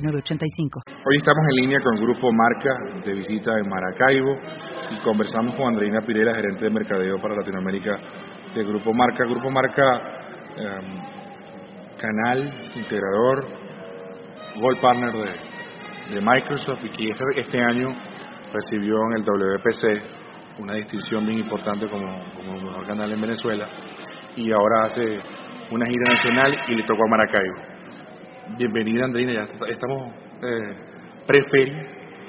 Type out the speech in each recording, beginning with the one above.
Hoy estamos en línea con Grupo Marca de visita en Maracaibo y conversamos con Andreina Pirela, gerente de mercadeo para Latinoamérica del Grupo Marca. Grupo Marca, em, canal, integrador, Gold Partner de, Microsoft y que este, este, año recibió en el WPC una distinción bien importante como mejor canal en Venezuela y ahora hace una gira nacional y le tocó a Maracaibo. Bienvenida, Andrina, ya estamos eh, pre-feria.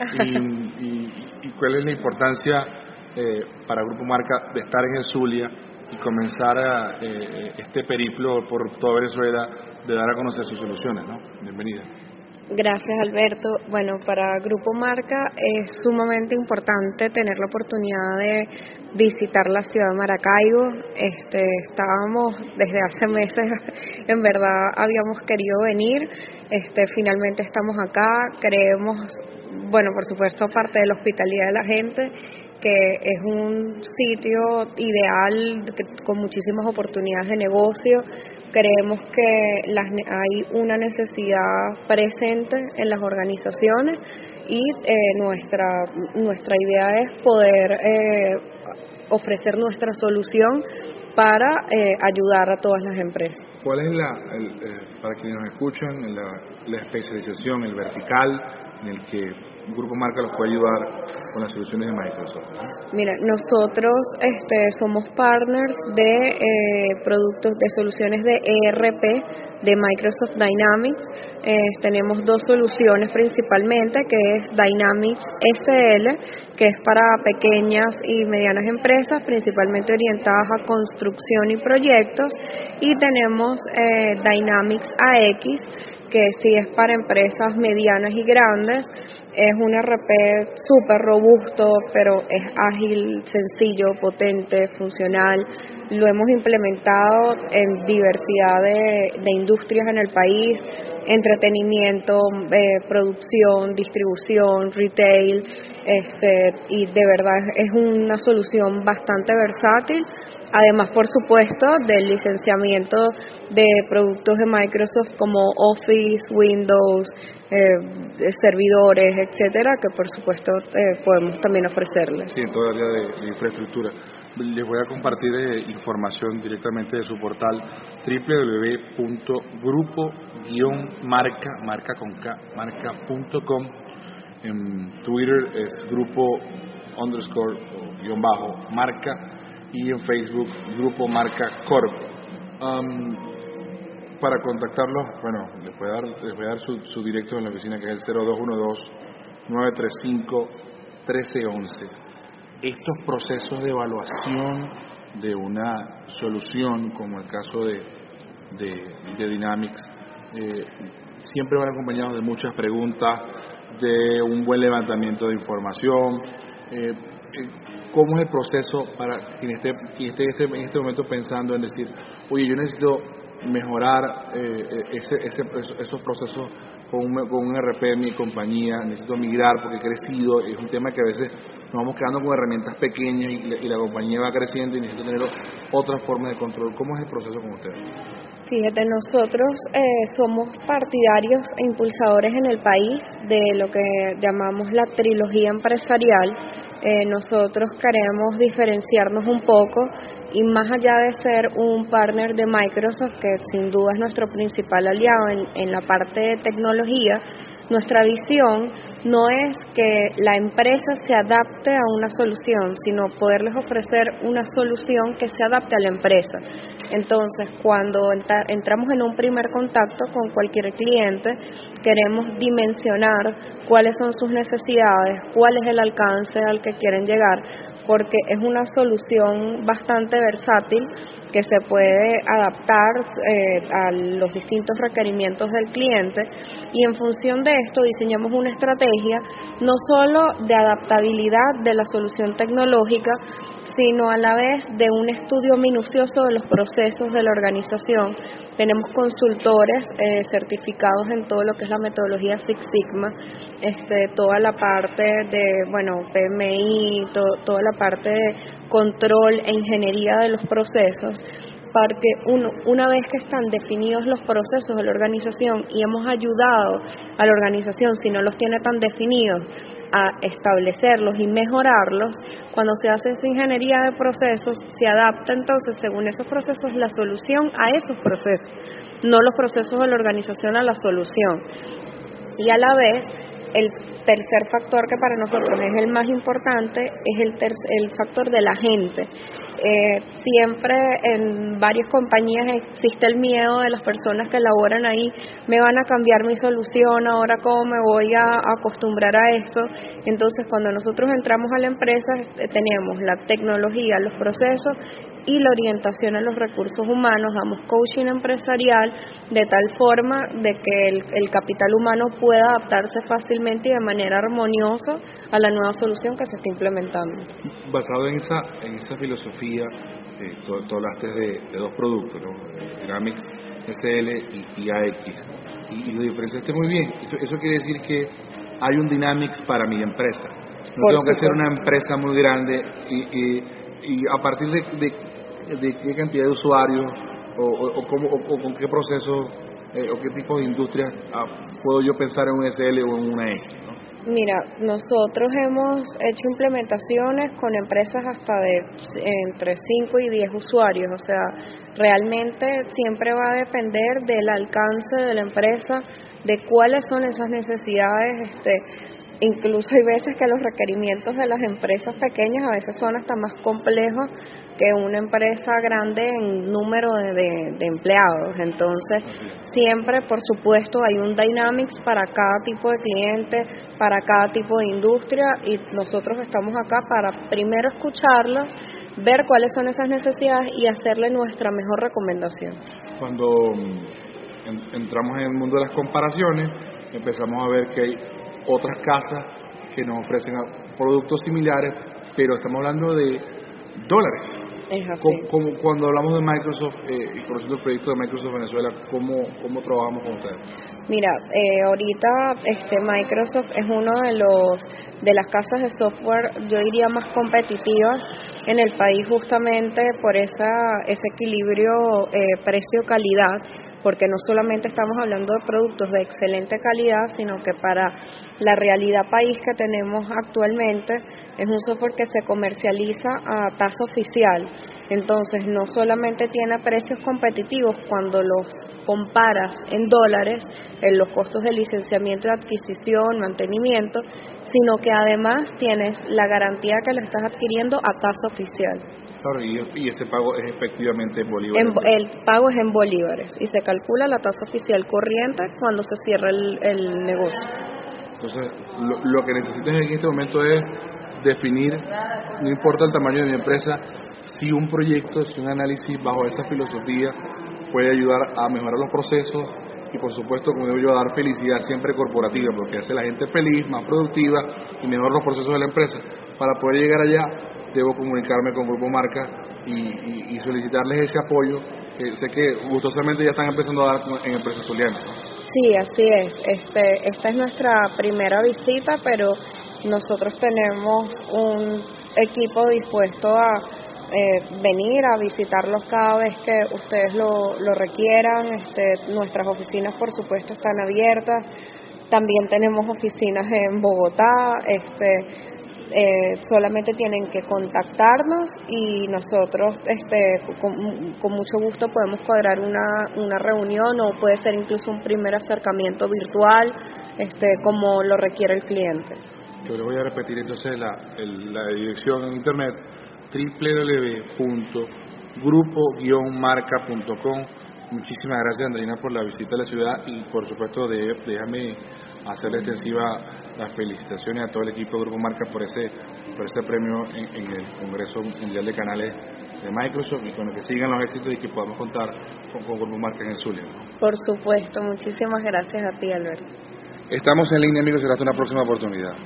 Y, cuál es la importancia eh, para Grupo Marca de estar en el Zulia y comenzar a, eh, este periplo por toda Venezuela de dar a conocer sus soluciones, ¿no? Bienvenida. Gracias, Alberto. Bueno, para Grupo Marca es sumamente importante tener la oportunidad de visitar la ciudad de Maracaibo. Este, estábamos desde hace meses, en verdad habíamos querido venir. Este, finalmente estamos acá. Creemos, bueno, por supuesto, aparte de la hospitalidad de la gente, que es un sitio ideal con muchísimas oportunidades de negocio. Creemos que hay una necesidad presente en las organizaciones y eh, nuestra, nuestra idea es poder eh, ofrecer nuestra solución para eh, ayudar a todas las empresas. ¿Cuál es la, para quienes nos escuchan, la especialización, el vertical en el que Grupo Marca los puede ayudar con las soluciones de Microsoft? Mira, nosotros este, somos partners de eh, productos, de soluciones de ERP de Microsoft Dynamics. Eh, tenemos dos soluciones principalmente, que es Dynamics SL, que es para pequeñas y medianas empresas, principalmente orientadas a construcción y proyectos, y tenemos eh, Dynamics AX, que sí es para empresas medianas y grandes es un RP súper robusto, pero es ágil, sencillo, potente, funcional. Lo hemos implementado en diversidad de, industrias en el país, entretenimiento, eh, producción, distribución, retail, este, y de verdad es una solución bastante versátil. Además, por supuesto, del licenciamiento de productos de Microsoft como Office, Windows, eh, servidores, etcétera, que por supuesto eh, podemos también ofrecerles. Sí, en toda área de, infraestructura. Les voy a compartir eh, información directamente de su portal www.grupo-marca, marca con K, marca.com. En Twitter es grupo underscore guion bajo marca y en Facebook grupo marca corp. Um, para contactarlo, bueno, les voy a dar, les voy a dar su, directo en la oficina que es el 0212-935-1311. Estos procesos de evaluación de una solución, como el caso de, de, Dynamics, eh, siempre van acompañados de muchas preguntas, de un buen levantamiento de información. Eh, eh, ¿Cómo es el proceso para quien esté, quien esté en este momento pensando en decir, oye, yo necesito mejorar eh, eh, ese, ese, esos procesos con un, con un RP mi compañía, necesito migrar porque he crecido, es un tema que a veces nos vamos quedando con herramientas pequeñas y, la compañía va creciendo y necesito tener otras formas de control. ¿Cómo es el proceso con ustedes? Fíjate, nosotros eh, somos partidarios e impulsadores en el país de lo que llamamos la trilogía empresarial eh, nosotros queremos diferenciarnos un poco y más allá de ser un partner de Microsoft, que sin duda es nuestro principal aliado en, la parte de tecnología, nuestra visión no es que la empresa se adapte a una solución, sino poderles ofrecer una solución que se adapte a la empresa. Entonces, cuando entramos en un primer contacto con cualquier cliente, queremos dimensionar cuáles son sus necesidades, cuál es el alcance al que quieren llegar, porque es una solución bastante versátil que se puede adaptar eh, a los distintos requerimientos del cliente. Y en función de esto diseñamos una estrategia no solo de adaptabilidad de la solución tecnológica, sino a la vez de un estudio minucioso de los procesos de la organización. Tenemos consultores eh, certificados en todo lo que es la metodología Six Sigma, este, toda la parte de, bueno, PMI, toda la parte de control e ingeniería de los procesos porque uno, una vez que están definidos los procesos de la organización y hemos ayudado a la organización, si no los tiene tan definidos, a establecerlos y mejorarlos, cuando se hace esa ingeniería de procesos, se adapta entonces según esos procesos la solución a esos procesos, no los procesos de la organización a la solución. Y a la vez, el tercer factor que para nosotros es el más importante es el, el factor de la gente. Eh, siempre en varias compañías existe el miedo de las personas que laboran ahí, me van a cambiar mi solución, ahora cómo me voy a acostumbrar a esto. Entonces, cuando nosotros entramos a la empresa, eh, tenemos la tecnología, los procesos y la orientación a los recursos humanos, damos coaching empresarial de tal forma de que el, capital humano pueda adaptarse fácilmente y de manera armoniosa a la nueva solución que se está implementando. Basado en esa, en esa filosofía, eh, tú, hablaste de, dos productos, Dynamics SL y, AX, y, lo diferenciaste muy bien. Eso, quiere decir que hay un Dynamics para mi empresa. No tengo que ser una empresa muy grande y, y a partir de, de qué cantidad de usuarios o, o, con qué proceso eh, o qué tipo de industria ah, puedo yo pensar en un SL o en una X. Mira, nosotros hemos hecho implementaciones con empresas hasta de entre 5 y 10 usuarios, o sea, realmente siempre va a depender del alcance de la empresa, de cuáles son esas necesidades, este, incluso hay veces que los requerimientos de las empresas pequeñas a veces son hasta más complejos que una empresa grande en número de, empleados. Entonces, siempre, por supuesto, hay un Dynamics para cada tipo de cliente, para cada tipo de industria y nosotros estamos acá para primero escucharlos, ver cuáles son esas necesidades y hacerle nuestra mejor recomendación. Cuando mm, entramos en el mundo de las comparaciones, empezamos a ver que hay otras casas que nos ofrecen productos similares, pero estamos hablando de dólares. Como, cuando hablamos de Microsoft eh, y conociendo el proyecto de Microsoft Venezuela, ¿cómo, cómo trabajamos con ustedes? Mira, eh, ahorita este Microsoft es uno de los de las casas de software, yo diría más competitivas en el país justamente por esa ese equilibrio eh, precio-calidad porque no solamente estamos hablando de productos de excelente calidad, sino que para la realidad país que tenemos actualmente es un software que se comercializa a tasa oficial. Entonces, no solamente tiene precios competitivos cuando los comparas en dólares, en los costos de licenciamiento y adquisición, mantenimiento, sino que además tienes la garantía que lo estás adquiriendo a tasa oficial y, ese pago es efectivamente en bolívares. el pago es en bolívares y se calcula la tasa oficial corriente cuando se cierra el, negocio. Entonces, lo, que necesitas en este momento es definir, no importa el tamaño de mi empresa, si un proyecto, si un análisis bajo esa filosofía puede ayudar a mejorar los procesos y por supuesto, como digo yo, a dar felicidad siempre corporativa, porque hace la gente feliz, más productiva y mejor los procesos de la empresa. Para poder llegar allá debo comunicarme con Grupo Marca y, solicitarles ese apoyo que sé que gustosamente ya están empezando a dar en Empresas Zulianas. Sí, así es. Este, esta es nuestra primera visita, pero nosotros tenemos un equipo dispuesto a eh, venir a visitarlos cada vez que ustedes lo, lo requieran. Este, nuestras oficinas, por supuesto, están abiertas. También tenemos oficinas en Bogotá. Este, eh, solamente tienen que contactarnos y nosotros este, con, mucho gusto podemos cuadrar una, una reunión o puede ser incluso un primer acercamiento virtual este, como lo requiere el cliente. Yo le voy a repetir entonces la, la dirección en internet www grupo-marca.com. Muchísimas gracias, Andrina, por la visita a la ciudad y, por supuesto, de, déjame hacerle extensiva las felicitaciones a todo el equipo de Grupo Marca por ese, por ese premio en, el Congreso Mundial de Canales de Microsoft y con que sigan los éxitos y que podamos contar con, Grupo Marca en el Zulia. Por supuesto, muchísimas gracias a ti, Alberto. Estamos en línea, amigos, será hasta una próxima oportunidad.